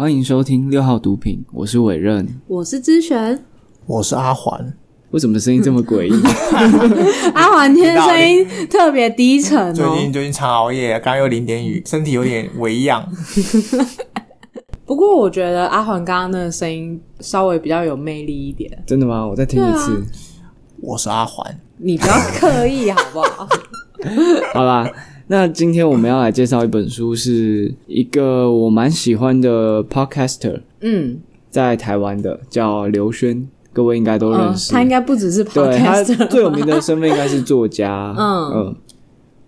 欢迎收听六号毒品，我是伟任。我是知璇，我是阿环，为什么声音这么诡异？阿环今天声音特别低沉哦。最近最近常熬夜，刚刚又淋点雨，身体有点微恙。不过我觉得阿环刚刚那个声音稍微比较有魅力一点，真的吗？我再听一次。我是阿环，你不要刻意好不好？好啦，那今天我们要来介绍一本书，是一个我蛮喜欢的 podcaster，嗯，在台湾的叫刘轩，各位应该都认嗯，识。他应该不只是对他 podcast，最有名的身份应该是作家。嗯嗯，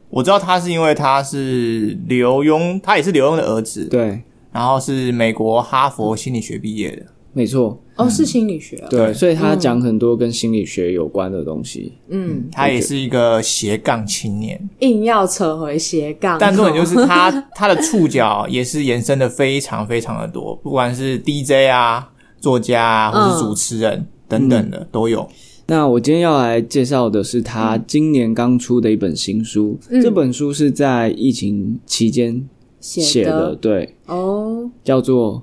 我知道他是因为他是刘墉，他也是刘墉的儿子，对，然后是美国哈佛心理学毕业的。没错，哦，是心理学啊，对，所以他讲很多跟心理学有关的东西。嗯，他也是一个斜杠青年，硬要扯回斜杠，但重点就是 他他的触角也是延伸的非常非常的多，不管是 DJ 啊、作家啊，或是主持人等等的都有。那我今天要来介绍的是他今年刚出的一本新书，嗯。这本书是在疫情期间写写的，对，哦，叫做《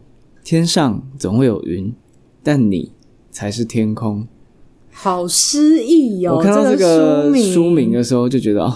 天上总会有云，但你才是天空》。好诗意哦。我看到这个个书名名的时候就觉得哦，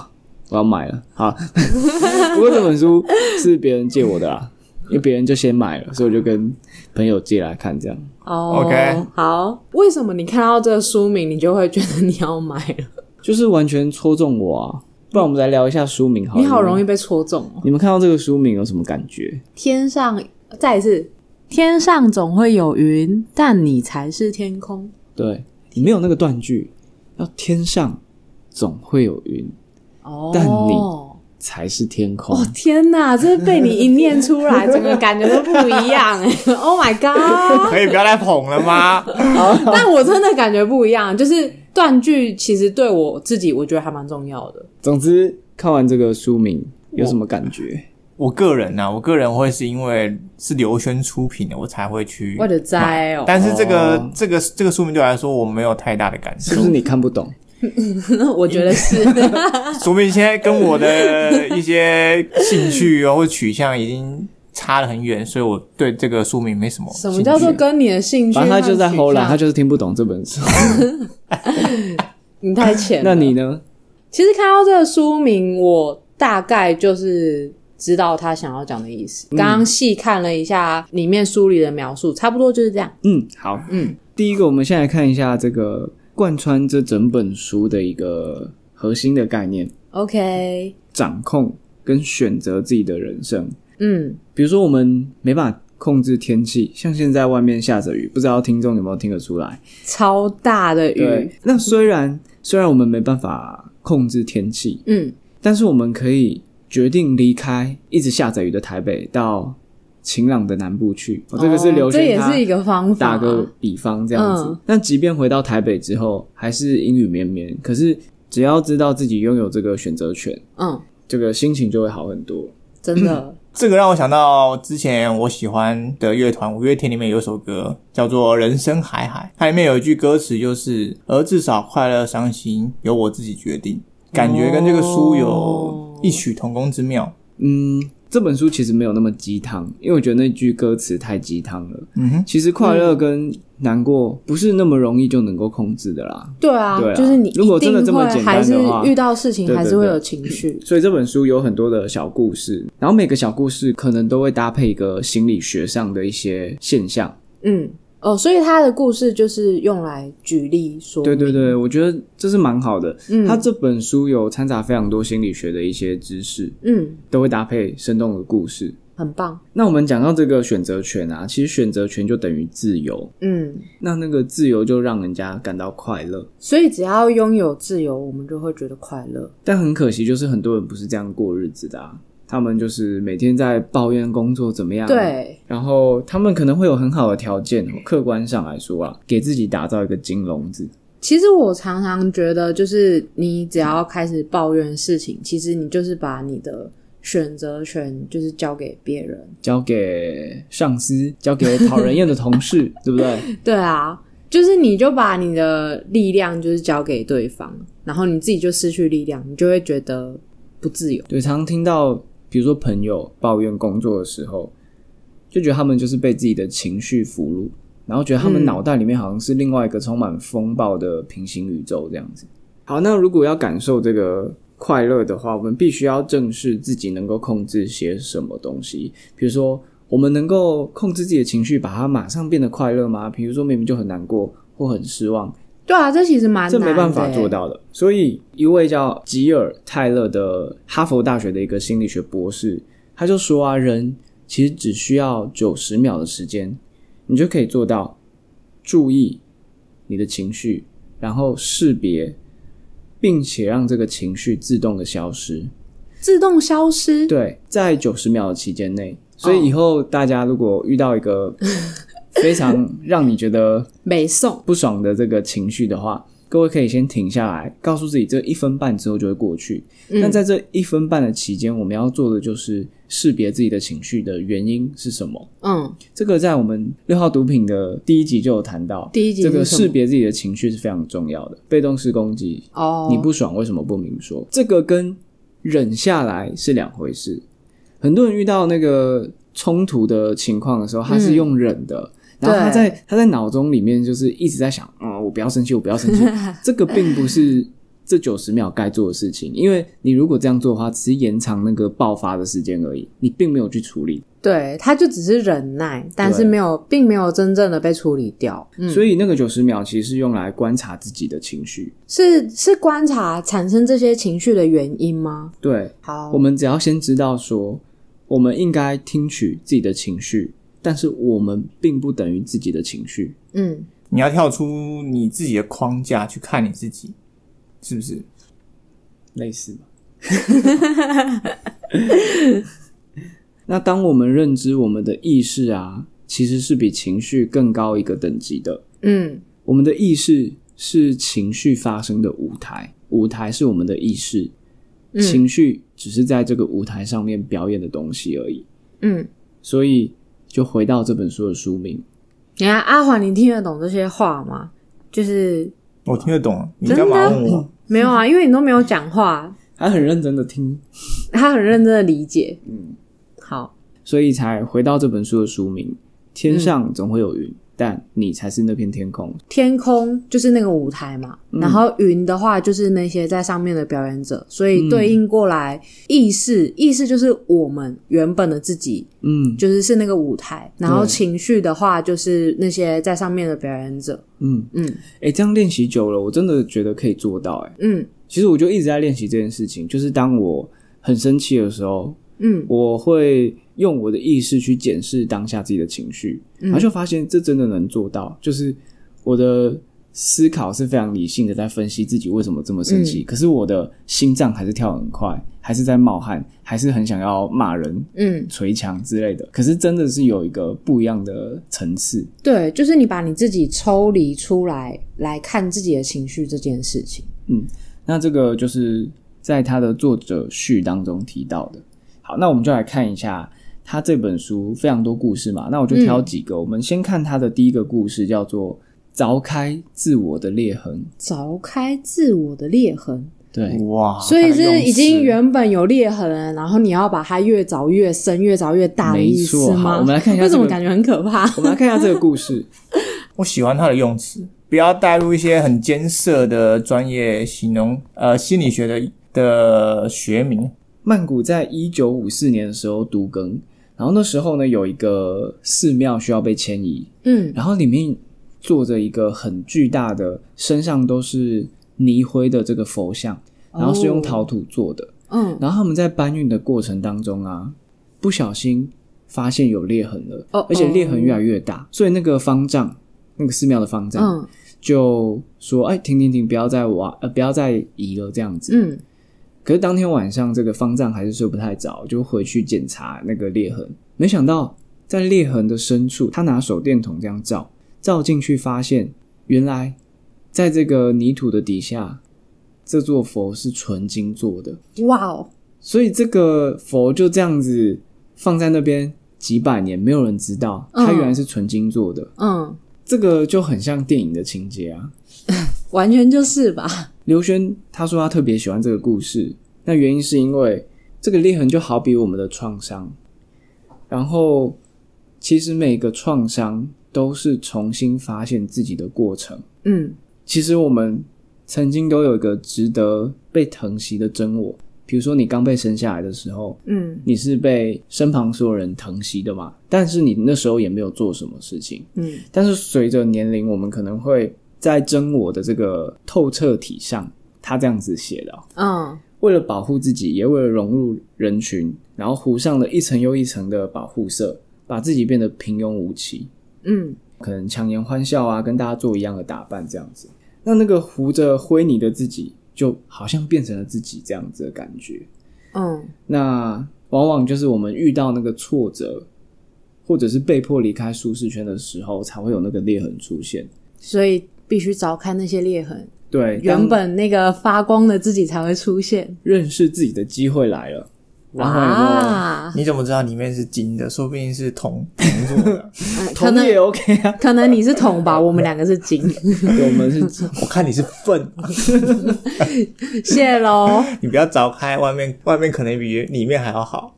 我要买了。好，不过这本书是别人借我的啦，因为别人就先买了，所以我就跟朋友借来看，这样。哦 OK 好，为什么你看到这个书名，你就会觉得你要买了？就是完全戳中我啊！不然我们来聊一下书名好了。你好容易被戳中哦。你们看到这个书名有什么感觉？天上，再一次，天上总会有云，但你才是天空。对你没有那个断句，要天上总会有云，哦，但你才是天空。哦天哪，这被你一念出来，整个感觉都不一样哎！Oh my god！可以不要再捧了吗？但我真的感觉不一样，就是断句其实对我自己，我觉得还蛮重要的。总之，看完这个书名有什么感觉？我个人呢、我个人会是因为是刘轩出品的，我才会去我的栽哦，但是这个、哦这个这个书名对我来说，我没有太大的感受是不。是你看不懂？我觉得是。说明现在跟我的一些兴趣啊或者取向已经差得很远，所以我对这个书名没什么。什么叫做跟你的兴趣？反正他就在偷懒，他就是听不懂这本书。你太浅了。那你呢？其实看到这个书名，我大概就是知道他想要讲的意思。刚刚细看了一下里面书里的描述，差不多就是这样。嗯，好，嗯，第一个，我们先来看一下这个贯穿这整本书的一个核心的概念。：OK，掌控跟选择自己的人生。嗯，比如说，我们没办法控制天气，像现在外面下着雨，不知道听众有没有听得出来？超大的雨，，那虽然虽然我们没办法控制天气，嗯，但是我们可以决定离开一直下着雨的台北，到晴朗的南部去。哦、这个是刘哦这也是一个方法。打个比方这样子。嗯但即便回到台北之后，还是阴雨绵绵，可是只要知道自己拥有这个选择权，嗯，这个心情就会好很多。真的，这个让我想到之前我喜欢的乐团五月天里面有一首歌叫做《人生海海》，它里面有一句歌词就是“而至少快乐伤心由我自己决定”，感觉跟这个书有异曲同工之妙。嗯，这本书其实没有那么鸡汤，因为我觉得那句歌词太鸡汤了。嗯哼，其实快乐跟难过不是那么容易就能够控制的啦。对啊，对啊就是你如果真的这么简单还是的话遇到事情还是会有情绪。所以这本书有很多的小故事，然后每个小故事可能都会搭配一个心理学上的一些现象。嗯，哦，所以他的故事就是用来举例说明。对对对，我觉得这是蛮好的。嗯他这本书有掺杂非常多心理学的一些知识，嗯，都会搭配生动的故事。很棒。那我们讲到这个选择权啊，其实选择权就等于自由，嗯，那那个自由就让人家感到快乐。所以只要拥有自由，我们就会觉得快乐。但很可惜，就是很多人不是这样过日子的啊。他们就是每天在抱怨工作怎么样，，对，然后他们可能会有很好的条件，客观上来说啊，给自己打造一个金笼子。其实我常常觉得，就是你只要开始抱怨事情，其实你就是把你的选择权就是交给别人。交给上司，交给讨人厌的同事，对不对？对啊，就是你就把你的力量就是交给对方，然后你自己就失去力量，你就会觉得不自由。对，常常听到，比如说朋友抱怨工作的时候，就觉得他们就是被自己的情绪俘虏，然后觉得他们嗯脑袋里面好像是另外一个充满风暴的平行宇宙这样子。好，那如果要感受这个快乐的话，我们必须要正视自己能够控制些什么东西。比如说，我们能够控制自己的情绪，把它马上变得快乐吗？比如说，明明就很难过或很失望，对啊，这其实蛮这没办法做。到的。所以，一位叫吉尔泰勒的哈佛大学的一个心理学博士，他就说啊，人其实只需要九十秒的时间，你就可以做到注意你的情绪，然后识别，并且让这个情绪自动的消失。自动消失。对，在九十秒的期间内。所以以后大家如果遇到一个非常让你觉得美送。不爽的这个情绪的话，各位可以先停下来，告诉自己这一分半之后就会过去。嗯那在这一分半的期间，我们要做的就是识别自己的情绪的原因是什么。嗯，这个在我们六号毒品的第一集就有谈到，第一集这个识别自己的情绪是非常重要的。被动式攻击，哦，你不爽为什么不明说？这个跟忍下来是两回事。很多人遇到那个冲突的情况的时候，他是用忍的，然后他在他在脑中里面就是一直在想，嗯，我不要生气，我不要生气。这个并不是这九十秒该做的事情，因为你如果这样做的话，只是延长那个爆发的时间而已，你并没有去处理。对，他就只是忍耐，但是没有，并没有真正的被处理掉。嗯，所以那个九十秒其实是用来观察自己的情绪。是是观察产生这些情绪的原因吗？对，好，我们只要先知道说，我们应该听取自己的情绪，但是我们并不等于自己的情绪。嗯，你要跳出你自己的框架去看你自己，是不是？类似吧。那当我们认知我们的意识啊，其实是比情绪更高一个等级的。嗯我们的意识是情绪发生的舞台，舞台是我们的意识，嗯情绪只是在这个舞台上面表演的东西而已。嗯，所以，就回到这本书的书名，你看阿华，你听得懂这些话吗？就是我听得懂，你真的？干嘛问我？没有啊，因为你都没有讲话，他很认真的听，他很认真的理解。嗯，好，所以才回到这本书的书名：天上总会有云，但你才是那片天空。天空就是那个舞台嘛，嗯。然后云的话就是那些在上面的表演者，所以对应过来意识，意识就是我们原本的自己，嗯。就是是那个舞台，然后情绪的话就是那些在上面的表演者。嗯，嗯。哎、这样练习久了，我真的觉得可以做到、诶。嗯。其实我就一直在练习这件事情，就是当我很生气的时候，嗯。我会用我的意识去检视当下自己的情绪，嗯然后就发现这真的能做到，就是我的思考是非常理性的，在分析自己为什么这么生气，嗯可是我的心脏还是跳很快，还是在冒汗，还是很想要骂人、嗯，捶墙之类的。可是真的是有一个不一样的层次，对，就是你把你自己抽离出来来看自己的情绪这件事情。嗯那这个就是在他的作者序当中提到的。好，那我们就来看一下他这本书非常多故事嘛，那我就挑几个。我们先看他的第一个故事，叫做“凿开自我的裂痕凿开自我的裂痕，”。对，哇，所以是已经原原本有裂痕了，然后你要把它越凿越深，越凿越大的没意思错。吗？好，我们来看一下这个。为什么感觉很可怕？我们来看一下这个故事。我喜欢他的用词，不要带入一些很艰涩的专业形容，呃，心理学的的学名。曼谷在一九五四年的时候读更，然后那时候呢有一个寺庙需要被迁移，嗯。然后里面坐着一个很巨大的，身上都是泥灰的这个佛像，然后是用陶土做的。嗯。然后他们在搬运的过程当中啊，不小心发现有裂痕了，哦而且裂痕越来越大，所以那个方丈，那个寺庙的方丈、嗯。就说：“哎，停停停，不要再挖，呃，不要再移了，这样子。嗯可是当天晚上，这个方丈还是睡不太着，就回去检查那个裂痕。没想到在裂痕的深处，他拿手电筒这样照，照进去发现，原来在这个泥土的底下，这座佛是纯金做的。哇哦，所以这个佛就这样子放在那边几百年，没有人知道嗯它原来是纯金做的。嗯，这个就很像电影的情节啊。完全就是吧？刘轩他说他特别喜欢这个故事，那原因是因为这个裂痕就好比我们的创伤，然后其实每个创伤都是重新发现自己的过程。嗯其实我们曾经都有一个值得被疼惜的真我。比如说，你刚被生下来的时候，嗯你是被身旁所有人疼惜的嘛？但是你那时候也没有做什么事情。嗯但是随着年龄，我们可能会在真我的这个透彻体上，他这样子写的哦、嗯为了保护自己，也为了融入人群，然后糊上了一层又一层的保护色，把自己变得平庸无奇，嗯可能强颜欢笑啊，跟大家做一样的打扮这样子。那那个糊着灰泥的自己，就好像变成了自己这样子的感觉。嗯那往往就是我们遇到那个挫折，或者是被迫离开舒适圈的时候，才会有那个裂痕出现。所以必须凿开那些裂痕，对，原本那个发光的自己才会出现。认识自己的机会来了。哇，你怎么知道里面是金的？说不定是铜 铜做的。嗯可能同也 OK 啊，可能你是铜吧，我们两个是金，对我们是 我看你是粪，谢喽。你不要凿开，外面外面可能比里面还要好。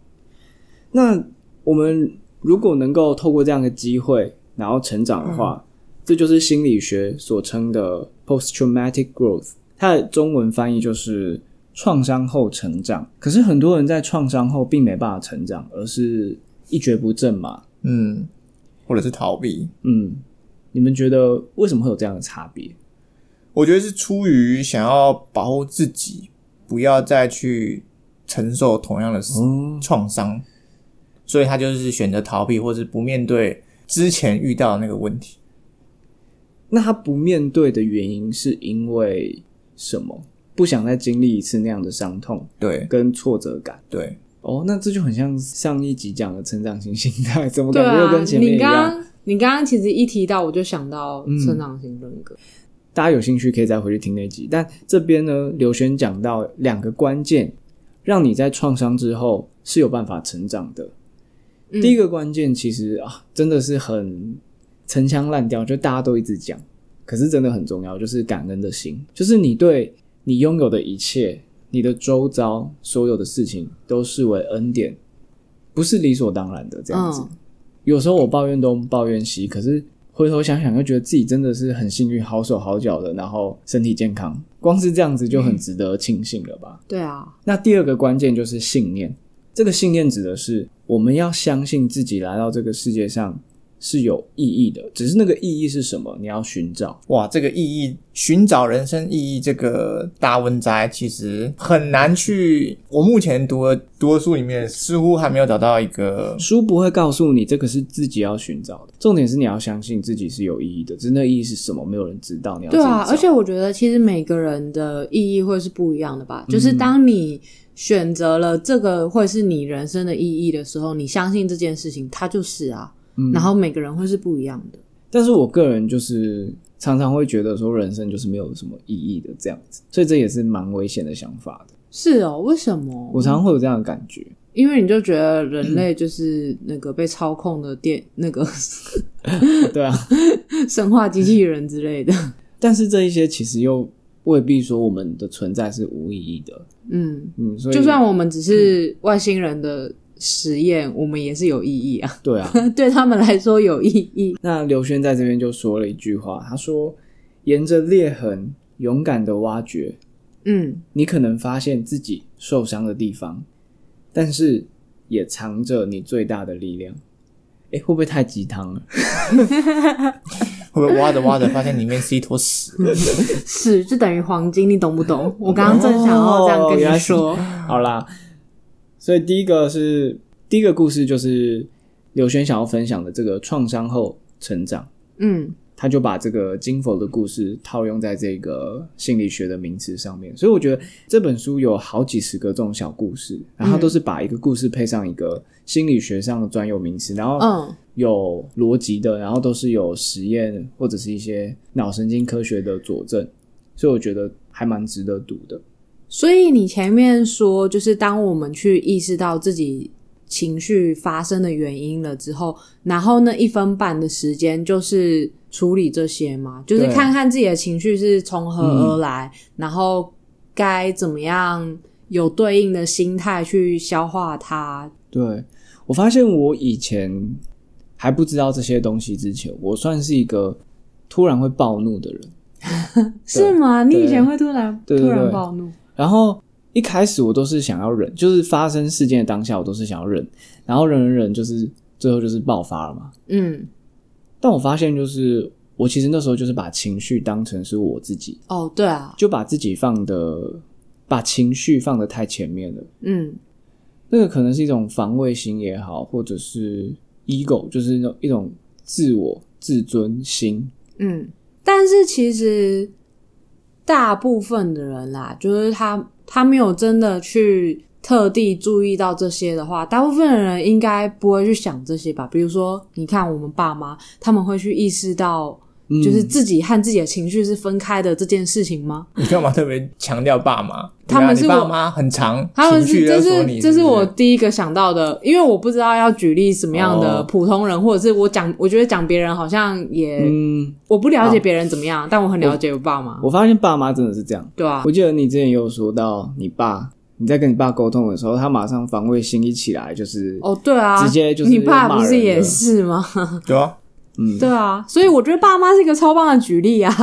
那我们如果能够透过这样的机会，然后成长的话，这就是心理学所称的 post traumatic growth。它的中文翻译就是创伤后成长。可是很多人在创伤后并没办法成长，而是一蹶不振嘛。嗯，或者是逃避。嗯，你们觉得为什么会有这样的差别？我觉得是出于想要保护自己，不要再去承受同样的创伤，所以他就是选择逃避，或是不面对之前遇到的那个问题。那他不面对的原因是因为什么？不想再经历一次那样的伤痛对跟挫折感。对，哦，那这就很像上一集讲的成长型心态，怎么感觉又跟，前面你刚一样？刚你刚刚其实一提到，我就想到嗯成长型人格。大家有兴趣可以再回去听那集。但这边呢，刘璇讲到两个关键，让你在创伤之后是有办法成长的。嗯第一个关键其实啊，真的是很陈腔滥调，就大家都一直讲，可是真的很重要，就是感恩的心，就是你对你拥有的一切，你的周遭所有的事情都视为恩典，不是理所当然的这样子。嗯。有时候我抱怨东抱怨西，可是回头想想，又觉得自己真的是很幸运，好手好脚的，然后身体健康，光是这样子就很值得庆幸了吧。对啊，那第二个关键就是信念，这个信念指的是我们要相信自己来到这个世界上是有意义的，只是那个意义是什么，你要寻找。哇，这个意义，寻找人生意义这个大文摘，其实很难去。我目前读的读的书里面，似乎还没有找到一个书不会告诉你这个是自己要寻找的，重点是你要相信自己是有意义的，只是那意义是什么，没有人知道。你要对啊，而且我觉得其实每个人的意义会是不一样的吧。就是嗯当你选择了这个会是你人生的意义的时候，你相信这件事情，它就是啊。嗯然后每个人会是不一样的。但是我个人就是常常会觉得说人生就是没有什么意义的这样子，所以这也是蛮危险的想法的。是哦，为什么？我常常会有这样的感觉。因为你就觉得人类就是那个被操控的电，那个 对啊，生化机器人之类的。但是这一些其实又未必说我们的存在是无意义的。嗯，嗯，所以就算我们只是外星人的实验，我们也是有意义啊，对啊，对他们来说有意义。那刘轩在这边就说了一句话，他说：“沿着裂痕勇敢的挖掘，嗯，你可能发现自己受伤的地方，但是也藏着你最大的力量。”诶，会不会太鸡汤了？会不会挖着挖着发现里面是一坨屎？屎就等于黄金，你懂不懂？我刚刚正想要这样跟你说。好啦，所以第一个是第一个故事，就是刘轩想要分享的这个创伤后成长。嗯他就把这个金佛的故事套用在这个心理学的名词上面，所以我觉得这本书有好几十个这种小故事，然后它都是把一个故事配上一个心理学上的专有名词，然后嗯有逻辑的，然后都是有实验或者是一些脑神经科学的佐证，所以我觉得还蛮值得读的。所以你前面说，就是当我们去意识到自己情绪发生的原因了之后，然后那一分半的时间就是处理这些嘛，就是看看自己的情绪是从何而来，然后该怎么样有对应的心态去消化它。对我发现我以前还不知道这些东西之前，我算是一个突然会暴怒的人。是吗？你以前会突然突然暴怒？然后一开始我都是想要忍，就是发生事件的当下，我都是想要忍，然后忍忍忍，就是最后就是爆发了嘛。嗯，但我发现，就是我其实那时候就是把情绪当成是我自己，哦，对啊，就把自己放的，把情绪放的太前面了。嗯那个可能是一种防卫心也好，或者是 ego，就是那种一种自我自尊心。嗯。但是其实大部分的人啦，就是他他没有真的去特地注意到这些的话，大部分的人应该不会去想这些吧。比如说，你看我们爸妈，他们会去意识到，嗯就是自己和自己的情绪是分开的这件事情吗？你干嘛特别强调爸妈？他们是爸妈很长他们是，情绪这是这是我第一个想到的，因为我不知道要举例什么样的哦普通人，或者是我讲，我觉得讲别人好像也、嗯，我不了解别人怎么样，但我很了解我爸妈，我发现爸妈真的是这样。对啊，我记得你之前有说到，你爸你在跟你爸沟通的时候，他马上防卫心一起来，就是哦，对啊，直接就是你爸不是也是吗？对啊。嗯，对啊，所以我觉得爸妈是一个超棒的举例啊。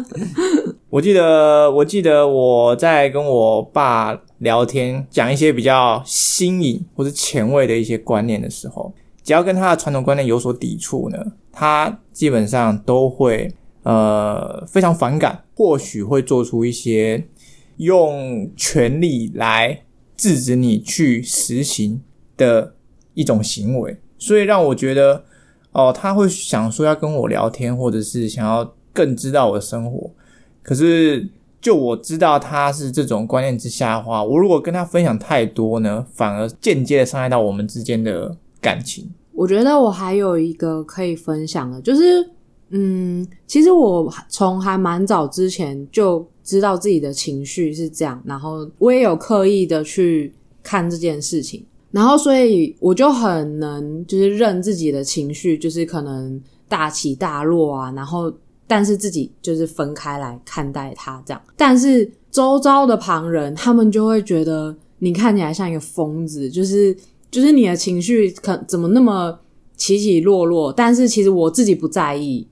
我记得，我记得我在跟我爸聊天，讲一些比较新颖或者前卫的一些观念的时候，只要跟他的传统观念有所抵触呢，他基本上都会呃非常反感，或许会做出一些用权力来制止你去实行的一种行为，所以让我觉得，哦，他会想说要跟我聊天，或者是想要更知道我的生活。可是，就我知道他是这种观念之下的话，我如果跟他分享太多呢，反而间接的伤害到我们之间的感情。我觉得我还有一个可以分享的，就是，嗯，其实我从还蛮早之前就知道自己的情绪是这样，然后我也有刻意的去看这件事情，然后所以我就很能就是认自己的情绪，就是可能大起大落啊，然后但是自己就是分开来看待它这样，但是周遭的旁人他们就会觉得你看起来像一个疯子，就是。就是你的情绪可怎么那么起起落落，但是其实我自己不在意，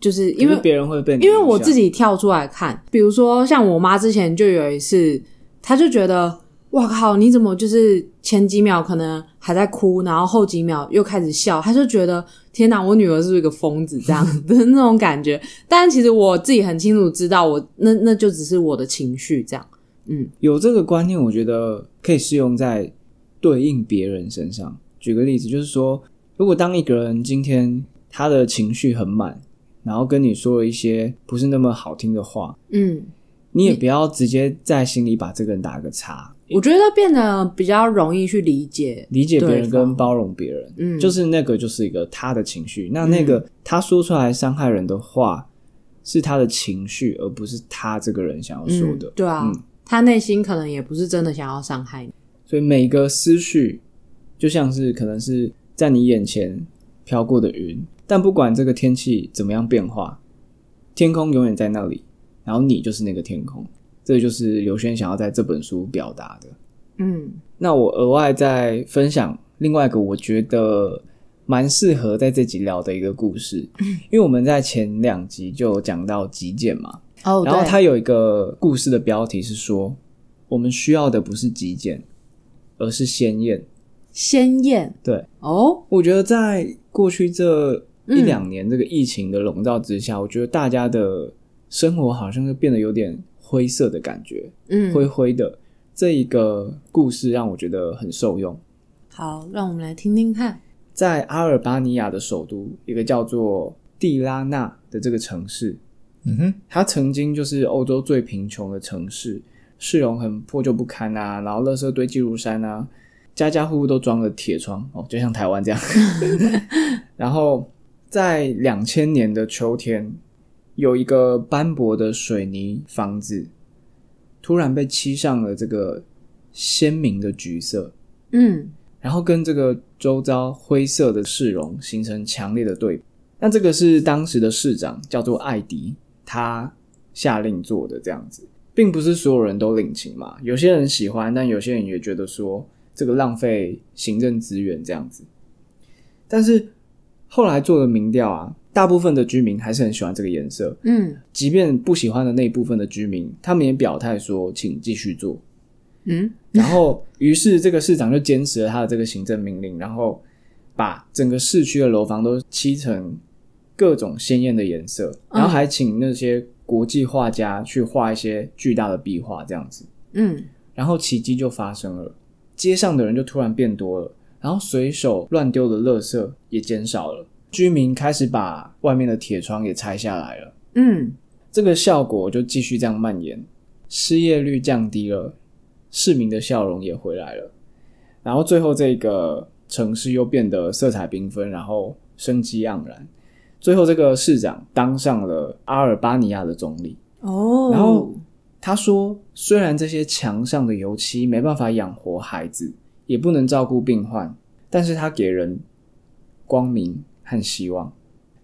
就是因为别人会被因为我自己跳出来看，比如说像我妈之前就有一次，她就觉得哇靠，你怎么就是前几秒可能还在哭，然后后几秒又开始笑，他就觉得天哪，我女儿是不是一个疯子这样 的那种感觉？但其实我自己很清楚知道我，那那就只是我的情绪这样。嗯有这个观念，我觉得可以适用在对应别人身上。举个例子，就是说，如果当一个人今天他的情绪很满，然后跟你说了一些不是那么好听的话，嗯，你也不要直接在心里把这个人打个叉，我觉得变得比较容易去理解。理解别人跟包容别人，嗯，就是那个就是一个他的情绪。那那个他说出来伤害人的话，是他的情绪，而不是他这个人想要说的嗯。对啊，嗯他内心可能也不是真的想要伤害你。所以每个思绪就像是可能是在你眼前飘过的云，但不管这个天气怎么样变化，天空永远在那里，然后你就是那个天空。这就是刘轩想要在这本书表达的。嗯那我额外再分享另外一个我觉得蛮适合在这集聊的一个故事，因为我们在前两集就有讲到极简嘛，哦，然后对它有一个故事的标题是说，我们需要的不是极简，而是鲜艳。鲜艳对，哦，我觉得在过去这一嗯两年这个疫情的笼罩之下，我觉得大家的生活好像就变得有点灰色的感觉，嗯，灰灰的。这一个故事让我觉得很受用。好，让我们来听听看。在阿尔巴尼亚的首都，一个叫做蒂拉纳的这个城市，嗯哼，它曾经就是欧洲最贫穷的城市，市容很破旧不堪啊，然后垃圾堆积如山啊，家家户户都装了铁窗哦，就像台湾这样。然后在两千年的秋天，有一个斑驳的水泥房子，突然被漆上了这个鲜明的橘色，嗯然后跟这个周遭灰色的市容形成强烈的对比。那这个是当时的市长叫做艾迪，他下令做的这样子，并不是所有人都领情嘛。有些人喜欢，但有些人也觉得说这个浪费行政资源这样子。但是后来做的民调啊，大部分的居民还是很喜欢这个颜色。嗯即便不喜欢的那一部分的居民，他们也表态说，请继续做。嗯，然后，于是这个市长就坚持了他的这个行政命令，然后把整个市区的楼房都漆成各种鲜艳的颜色，嗯然后还请那些国际画家去画一些巨大的壁画，这样子。嗯然后奇迹就发生了，街上的人就突然变多了，然后随手乱丢的垃圾也减少了，居民开始把外面的铁窗也拆下来了。嗯这个效果就继续这样蔓延，失业率降低了，市民的笑容也回来了，然后最后这个城市又变得色彩缤纷，然后生机盎然。最后这个市长当上了阿尔巴尼亚的总理，哦，然后他说，虽然这些墙上的油漆没办法养活孩子，也不能照顾病患，但是他给人光明和希望，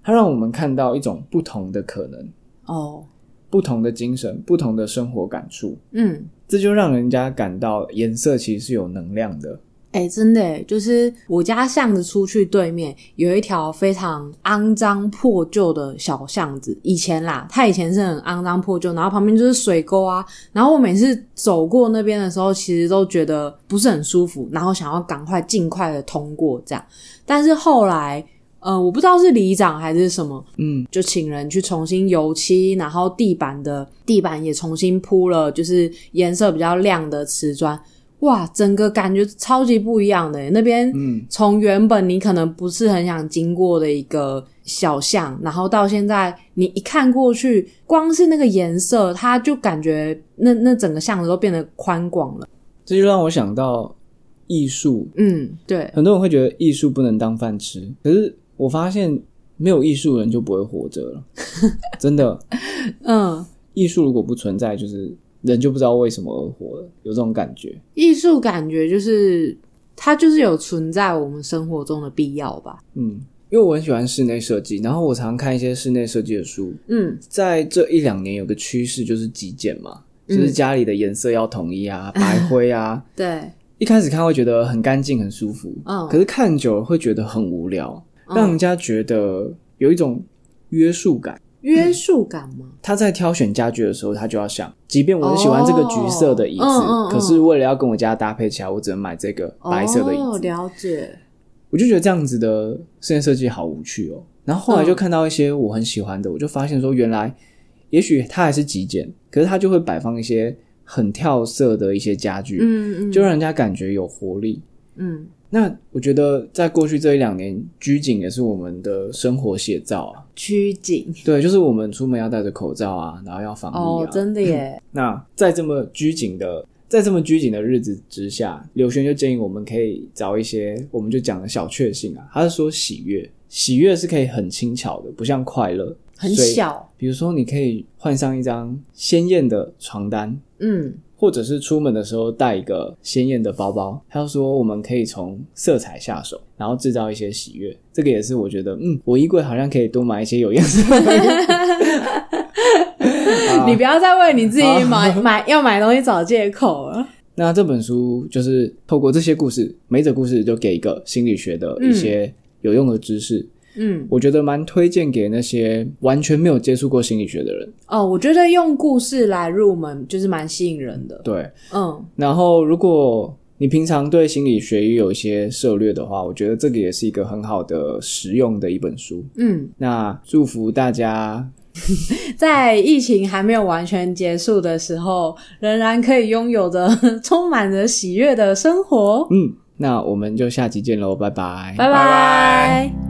他让我们看到一种不同的可能。哦，不同的精神，不同的生活感触，嗯。这就让人家感到颜色其实是有能量的。哎、真的耶，就是我家巷子出去对面有一条非常肮脏破旧的小巷子。以前啦，它以前是很肮脏破旧，然后旁边就是水沟啊。然后我每次走过那边的时候，其实都觉得不是很舒服，然后想要赶快尽快的通过这样。但是后来，呃，我不知道是里长还是什么，嗯，就请人去重新油漆，然后地板的地板也重新铺了，就是颜色比较亮的瓷砖。哇，整个感觉超级不一样的。那边，嗯，从原本你可能不是很想经过的一个小巷，然后到现在你一看过去，光是那个颜色，它就感觉那那整个巷子都变得宽广了。这就让我想到艺术。嗯，对，很多人会觉得艺术不能当饭吃，可是我发现没有艺术人就不会活着了。真的，嗯，艺术如果不存在，就是人就不知道为什么而活了，有这种感觉。艺术感觉就是它就是有存在我们生活中的必要吧。嗯，因为我很喜欢室内设计，然后我常看一些室内设计的书。嗯在这一两年有个趋势就是极简嘛，就是家里的颜色要统一啊，白灰啊。对，一开始看会觉得很干净、很舒服，嗯可是看久了会觉得很无聊，嗯让人家觉得有一种约束感。约束感吗？他在挑选家具的时候，他就要想，即便我很喜欢这个橘色的椅子，哦嗯嗯嗯可是为了要跟我家搭配起来，我只能买这个白色的椅哦，子。了解。我就觉得这样子的室内设计好无趣哦。然后后来就看到一些我很喜欢的，我就发现说，原来也许它还是极简，可是它就会摆放一些很跳色的一些家具，嗯嗯，就让人家感觉有活力。嗯那我觉得在过去这一两年，拘谨也是我们的生活写照啊。拘谨对，就是我们出门要戴着口罩啊，然后要防疫啊。哦，真的耶。那在这么拘谨的，在这么拘谨的日子之下，刘轩就建议我们可以找一些，我们就讲的小确幸啊。他是说喜悦，喜悦是可以很轻巧的，不像快乐很小，比如说，你可以换上一张鲜艳的床单，嗯或者是出门的时候带一个鲜艳的包包。他说，我们可以从色彩下手，然后制造一些喜悦。这个也是我觉得，嗯，我衣柜好像可以多买一些有颜色你不要再为你自己买买要买东西找借口了。那这本书就是透过这些故事，每一则故事就给一个心理学的一些有用的知识。嗯，我觉得蛮推荐给那些完全没有接触过心理学的人。哦，我觉得用故事来入门就是蛮吸引人的。对，嗯然后如果你平常对心理学也有一些涉略的话，我觉得这个也是一个很好的实用的一本书。嗯，那祝福大家，在疫情还没有完全结束的时候，仍然可以拥有着 充满着喜悦的生活。嗯，那我们就下期见喽，拜拜拜拜